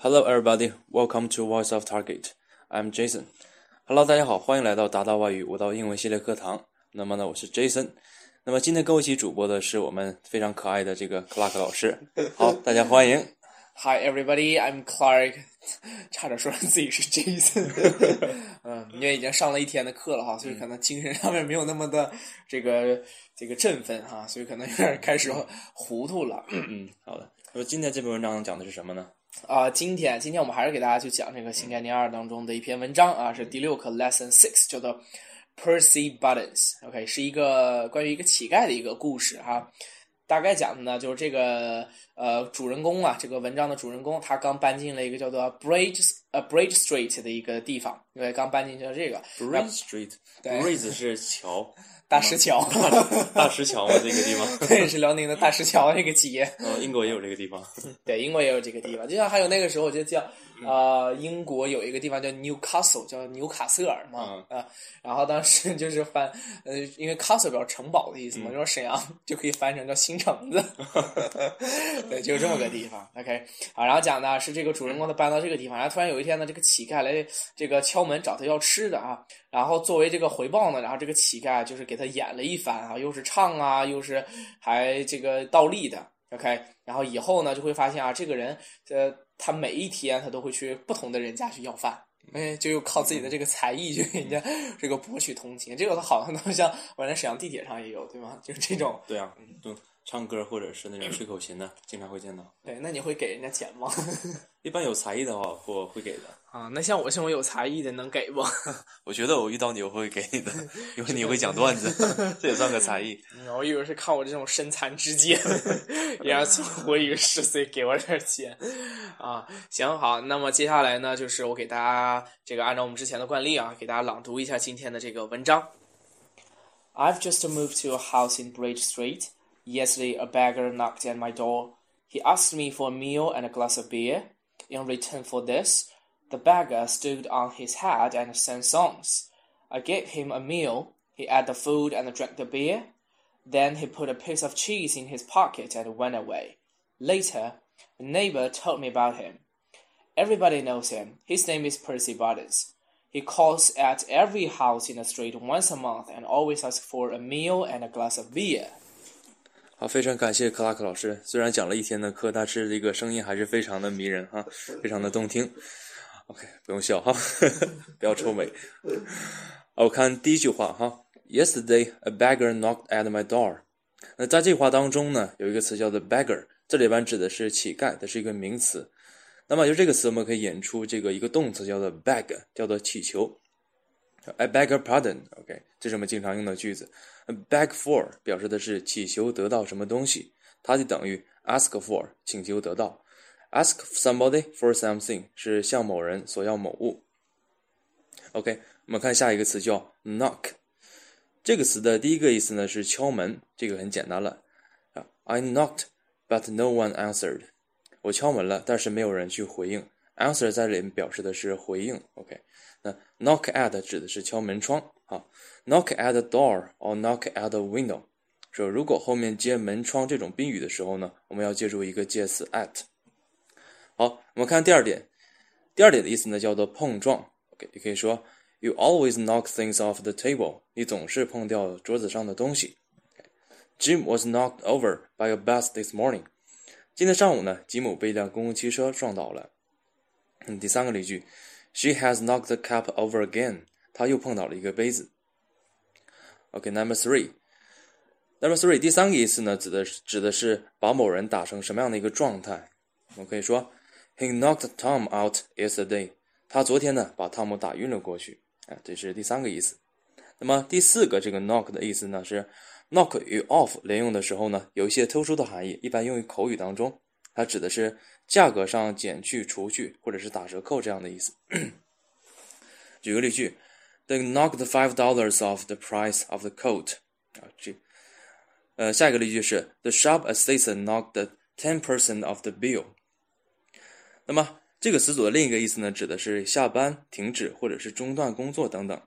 Hello, everybody. Welcome to Voice of Target. I'm Jason. Hello，大家好，欢迎来到达达外语五道英文系列课堂。那么呢，我是 Jason。那么今天跟我一起主播的是我们非常可爱的这个 Clark 老师。好，大家欢迎。Hi everybody, I'm Clark。差点说成自己是 Jason。嗯，因为已经上了一天的课了哈，所以可能精神上面没有那么的这个这个振奋哈，所以可能有点开始糊涂了。嗯，好的。那么今天这篇文章讲的是什么呢？啊、今天今天我们还是给大家去讲这个新概念二当中的一篇文章啊，是第六课 Lesson Six，叫做 Percy Buttons。OK，是一个关于一个乞丐的一个故事哈。大概讲的呢，就是这个呃主人公啊，这个文章的主人公，他刚搬进了一个叫做 Bridge 呃 Bridge Street 的一个地方，因为刚搬进去了这个 Bridge Street。对 Bridge 是桥，大石桥，大石桥嘛，这个地方。对，是辽宁的大石桥这个企业。呃，英国也有这个地方。对，英国也有这个地方，就像还有那个时候，我记得叫呃，英国有一个地方叫 Newcastle，叫纽卡斯尔嘛，啊、然后当时就是翻，呃，因为 castle 表示城堡的意思嘛，就说沈阳就可以翻成叫新城子，对，就这么个地方。OK，好，然后讲的是这个主人公他搬到这个地方，然后突然有一天呢，这个乞丐来这个敲门找他要吃的啊，然后作为这个回报呢，然后这个乞丐就是给他演了一番啊，又是唱啊，又是还这个倒立的。OK，然后以后呢就会发现啊，这个人呃，他每一天他都会去不同的人家去要饭，哎，就又靠自己的这个才艺去给人家这个博取同情。这个他好像都像我在沈阳地铁上也有，对吗？就是这种。对啊，对唱歌或者是那种 吹口琴的，经常会见到。对，那你会给人家钱吗？一般有才艺的话，我会给的。啊，那像我这种有才艺的能给不？我觉得我遇到你我会给你的，因为你会讲段子，这也算个才艺。我以为是看我这种身残志坚，然后我以为十岁给我点钱啊。行好，那么接下来呢，就是我给大家这个按照我们之前的惯例啊，给大家朗读一下今天的这个文章。I've just moved to a house in Bridge Street. Yesterday, a beggar knocked at my door. He asked me for a meal and a glass of beer. In return for this, the beggar stood on his head and sang songs. I gave him a meal. He ate the food and drank the beer. Then he put a piece of cheese in his pocket and went away. Later, a neighbor told me about him. Everybody knows him. His name is Percy Buttons. He calls at every house in the street once a month and always asks for a meal and a glass of beer. 好，非常感谢克拉克老师。虽然讲了一天的课，但是这个声音还是非常的迷人哈，非常的动听。OK，不用笑哈，不要臭美。我看第一句话哈，Yesterday a beggar knocked at my door。那在这句话当中呢，有一个词叫做 beggar，这里边指的是乞丐，它是一个名词。那么由这个词，我们可以引出这个一个动词叫做 beg，叫做乞求。I beg your pardon，OK，、这是我们经常用的句子。beg for 表示的是祈求得到什么东西，它就等于 ask for 请求得到。ask somebody for something 是向某人索要某物。OK，我们看下一个词叫 knock，这个词的第一个意思呢是敲门，这个很简单了。啊，I knocked but no one answered，我敲门了，但是没有人去回应。Answer 在这里表示的是回应。OK，那 knock at 指的是敲门窗。好，knock at the door or knock at the window，说如果后面接门窗这种宾语的时候呢，我们要借助一个介词 at。好，我们看第二点，第二点的意思呢叫做碰撞。OK，也可以说 You always knock things off the table，你总是碰掉桌子上的东西。Jim was knocked over by a bus this morning。今天上午呢，吉姆被一辆公共汽车撞倒了。第三个例句，She has knocked the cup over again。她又碰倒了一个杯子。OK，number、three。Number three，第三个意思呢，指的是指的是把某人打成什么样的一个状态。我们可以说，He knocked Tom out yesterday。他昨天呢把汤姆打晕了过去。啊，这是第三个意思。那么第四个这个 knock 的意思呢是 knock 与 off 连用的时候呢，有一些特殊的含义，一般用于口语当中，它指的是价格上减去、除去或者是打折扣这样的意思。举个例句，They knocked five dollars off the price of the coat。啊，这，呃，下一个例句是 The shop assistant knocked ten percent off the bill。那么这个词组的另一个意思呢，指的是下班、停止或者是中断工作等等。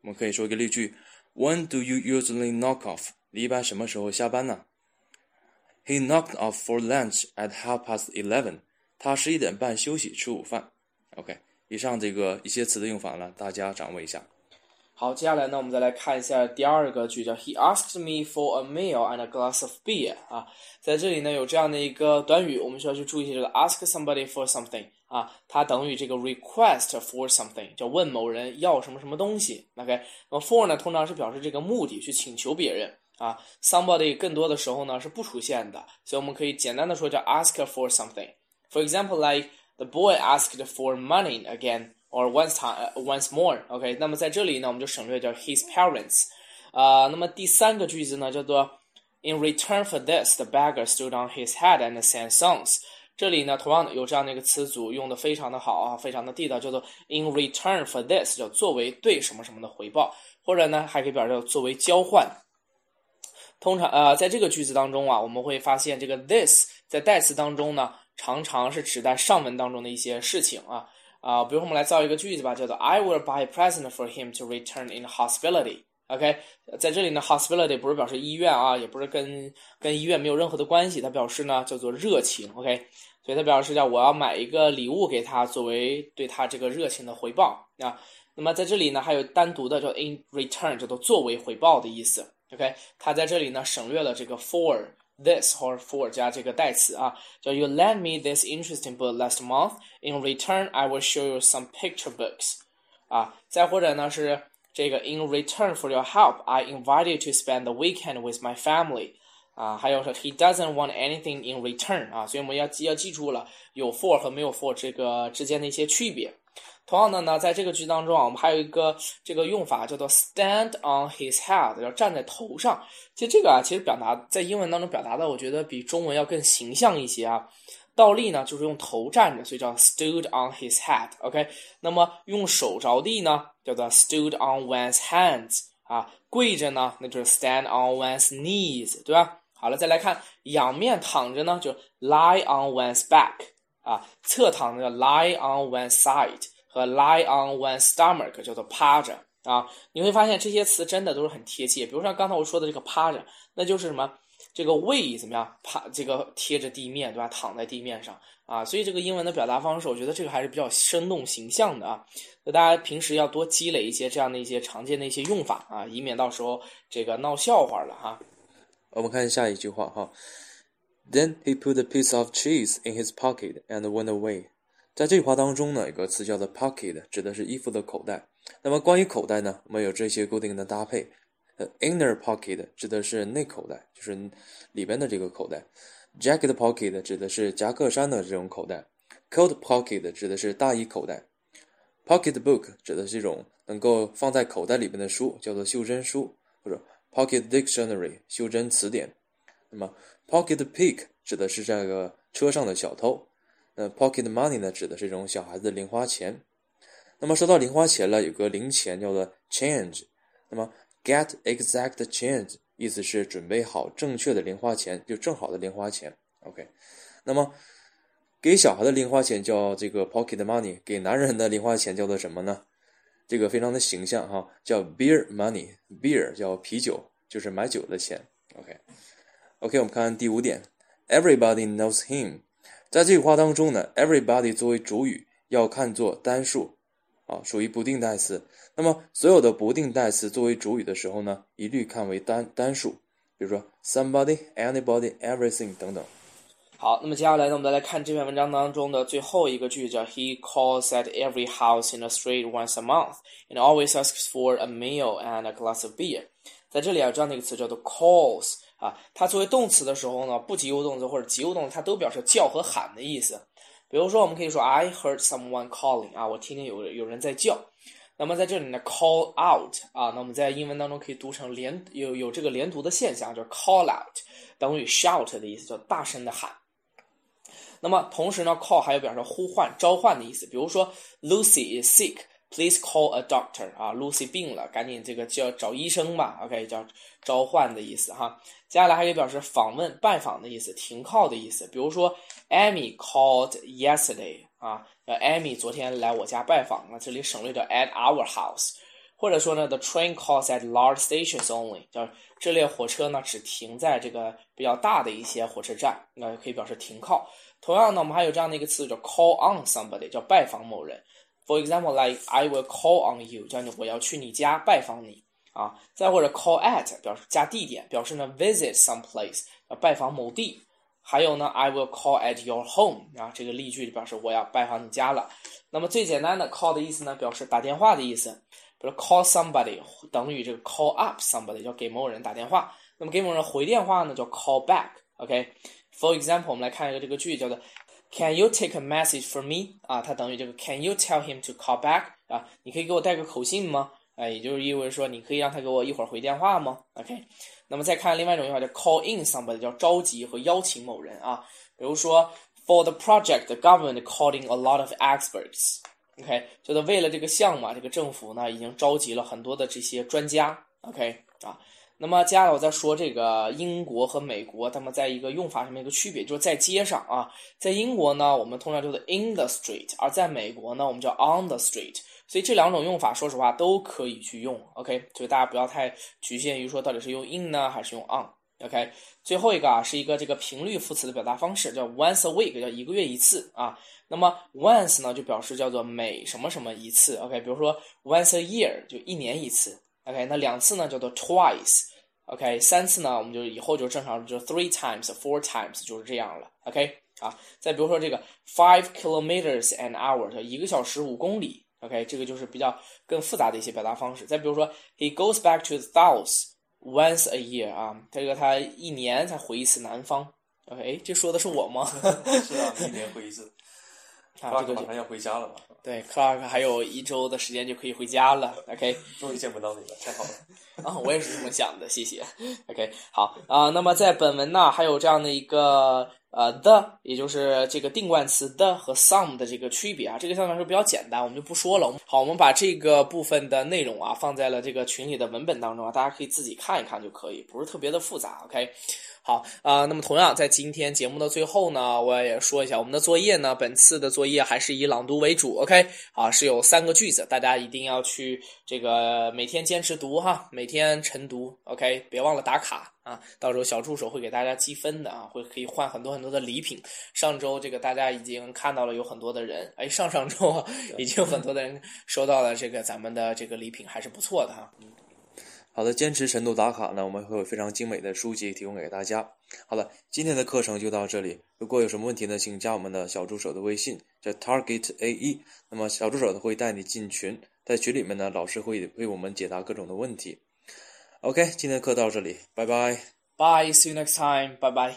我们可以说一个例句：When do you usually knock off？你一般什么时候下班呢？He knocked off for lunch at half past eleven。他十一点半休息吃午饭。OK，以上这个一些词的用法呢，大家掌握一下。好，接下来呢，我们再来看一下第二个句，叫 He asked me for a meal and a glass of beer。啊，在这里呢有这样的一个短语，我们需要去注意一下这个 ask somebody for something 啊，它等于这个 request for something，叫问某人要什么什么东西。OK，那么 for 呢，通常是表示这个目的，去请求别人啊。Somebody 更多的时候呢是不出现的，所以我们可以简单的说叫 ask for something。For example, like the boy asked for money again。or once time once more。OK，那么在这里呢，我们就省略掉 his parents。啊，那么第三个句子呢，叫做 In return for this, the beggar stood on his head and sang songs。这里呢，同样的有这样的一个词组，用的非常的好啊，非常的地道，叫做 In return for this，叫作为对什么什么的回报，或者呢，还可以表示作为交换。通常呃，在这个句子当中啊，我们会发现这个 this 在代词当中呢，常常是指代上文当中的一些事情啊。啊，比如我们来造一个句子吧，叫做 I will buy a present for him to return in hospitality。OK，在这里呢，hospitality 不是表示医院啊，也不是跟跟医院没有任何的关系，它表示呢叫做热情。OK，所以它表示叫我要买一个礼物给他，作为对他这个热情的回报啊。那么在这里呢，还有单独的叫 in return，叫做作为回报的意思。OK，它在这里呢省略了这个 for。this 或者 for 加这个代词啊，叫 You lent me this interesting book last month. In return, I will show you some picture books. 啊，再或者呢是这个 In return for your help, I invite you to spend the weekend with my family. 啊，还有是 He doesn't want anything in return. 啊，所以我们要记要记住了有 for 和没有 for 这个之间的一些区别。 同样的呢，在这个句当中啊，我们还有一个这个用法叫做 stand on his head，要站在头上。其实这个啊，其实表达在英文当中表达的，我觉得比中文要更形象一些啊。倒立呢，就是用头站着，所以叫 stood on his head。OK，那么用手着地呢，叫做 stood on one's hands。啊，跪着呢，那就是 stand on one's knees，对吧？好了，再来看仰面躺着呢，就 lie on one's back。啊，侧躺着叫 lie on one's side。和 lie on one's stomach 叫做趴着啊，你会发现这些词真的都是很贴切。比如像刚才我说的这个趴着，那就是什么？这个位怎么样？趴这个贴着地面，对吧？躺在地面上啊。所以这个英文的表达方式，我觉得这个还是比较生动形象的啊。那大家平时要多积累一些这样的一些常见的一些用法啊，以免到时候这个闹笑话了哈。我们看下一句话哈。Then he put a piece of cheese in his pocket and went away. 在这句话当中呢，有个词叫做 pocket，指的是衣服的口袋。那么关于口袋呢，我们有这些固定的搭配。呃，inner pocket 指的是内口袋，就是里边的这个口袋。jacket pocket 指的是夹克衫的这种口袋。coat pocket 指的是大衣口袋。pocket book 指的是一种能够放在口袋里边的书，叫做袖珍书，或者 pocket dictionary 袖珍词典。那么 pocket pick 指的是这个车上的小偷。那 pocket money 呢，指的是这种小孩子的零花钱。那么说到零花钱了，有个零钱叫做 change。那么 get exact change 意思是准备好正确的零花钱，就正好的零花钱。OK。那么给小孩的零花钱叫这个 pocket money，给男人的零花钱叫做什么呢？这个非常的形象哈，叫 beer money。beer 叫啤酒，就是买酒的钱。OK。OK，我们看第五点，everybody knows him。在这句话当中呢，everybody 作为主语要看作单数，啊，属于不定代词。那么所有的不定代词作为主语的时候呢，一律看为单单数。比如说 somebody、anybody、everything 等等。好，那么接下来呢，我们再来看这篇文章当中的最后一个句子，叫 He calls at every house in the street once a month and always asks for a meal and a glass of beer。在这里啊，这样的一个词叫做 calls。啊，它作为动词的时候呢，不及物动词或者及物动词，它都表示叫和喊的意思。比如说，我们可以说 I heard someone calling 啊，我听见有有人在叫。那么在这里呢，call out 啊，那我们在英文当中可以读成连有有这个连读的现象，就是 call out 等于 shout 的意思，叫大声的喊。那么同时呢，call 还有表示呼唤、召唤的意思。比如说，Lucy is sick。Please call a doctor 啊，Lucy 病了，赶紧这个叫找医生吧。OK，叫召唤的意思哈。接下来还可以表示访问、拜访的意思，停靠的意思。比如说，Amy called yesterday 啊，Amy 昨天来我家拜访了，这里省略掉 at our house。或者说呢，The train calls at large stations only，叫这列火车呢只停在这个比较大的一些火车站，那可以表示停靠。同样呢，我们还有这样的一个词叫 call on somebody，叫拜访某人。For example, like I will call on you，叫你我要去你家拜访你啊。再或者 call at 表示加地点，表示呢 visit some place，要拜访某地。还有呢，I will call at your home 啊，这个例句表示我要拜访你家了。那么最简单的 call 的意思呢，表示打电话的意思，比如 call somebody 等于这个 call up somebody，叫给某人打电话。那么给某人回电话呢，叫 call back。OK，For example，我们来看一个这个句叫做 Can you take a message for me？啊，它等于这个 Can you tell him to call back？啊，你可以给我带个口信吗？哎，也就是意味着说，你可以让他给我一会儿回电话吗？OK，那么再看另外一种用法叫 call in somebody，叫召集和邀请某人啊。比如说，For the project, the government called in a lot of experts。OK，就是为了这个项目啊，这个政府呢已经召集了很多的这些专家。OK，啊。那么接下来我再说这个英国和美国，他们在一个用法上面一个区别，就是在街上啊，在英国呢，我们通常叫做 in the street，而在美国呢，我们叫 on the street。所以这两种用法，说实话都可以去用。OK，所以大家不要太局限于说到底是用 in 呢，还是用 on。OK，最后一个啊，是一个这个频率副词的表达方式，叫 once a week，叫一个月一次啊。那么 once 呢，就表示叫做每什么什么一次。OK，比如说 once a year 就一年一次。OK，那两次呢叫做 twice。OK，三次呢我们就以后就正常就 three times，four times 就是这样了。OK，啊，再比如说这个 five kilometers an hour，一个小时五公里。OK，这个就是比较更复杂的一些表达方式。再比如说，He goes back to the south once a year 啊，这个他一年才回一次南方。OK，这说的是我吗？是啊，一年回一次。啊，这个马上要回家了嘛？对，Clark 还有一周的时间就可以回家了。OK，终于见不到你了，太好了。啊，我也是这么想的，谢谢。OK，好啊，那么在本文呢，还有这样的一个呃 the，也就是这个定冠词 the 和 some 的这个区别啊，这个相对来说比较简单，我们就不说了。好，我们把这个部分的内容啊放在了这个群里的文本当中啊，大家可以自己看一看就可以，不是特别的复杂。OK。好啊，那么同样在今天节目的最后呢，我也说一下我们的作业呢，本次的作业还是以朗读为主，OK？啊，是有三个句子，大家一定要去这个每天坚持读哈，每天晨读，OK？别忘了打卡啊，到时候小助手会给大家积分的啊，会可以换很多很多的礼品。上周这个大家已经看到了有很多的人，哎，上上周已经有很多的人收到了这个咱们的这个礼品，还是不错的哈。好的，坚持晨读打卡呢，我们会有非常精美的书籍提供给大家。好了，今天的课程就到这里。如果有什么问题呢，请加我们的小助手的微信，叫 Target A E。那么小助手会带你进群，在群里面呢，老师会为我们解答各种的问题。OK，今天的课到这里，拜拜。Bye，see you next time，拜拜。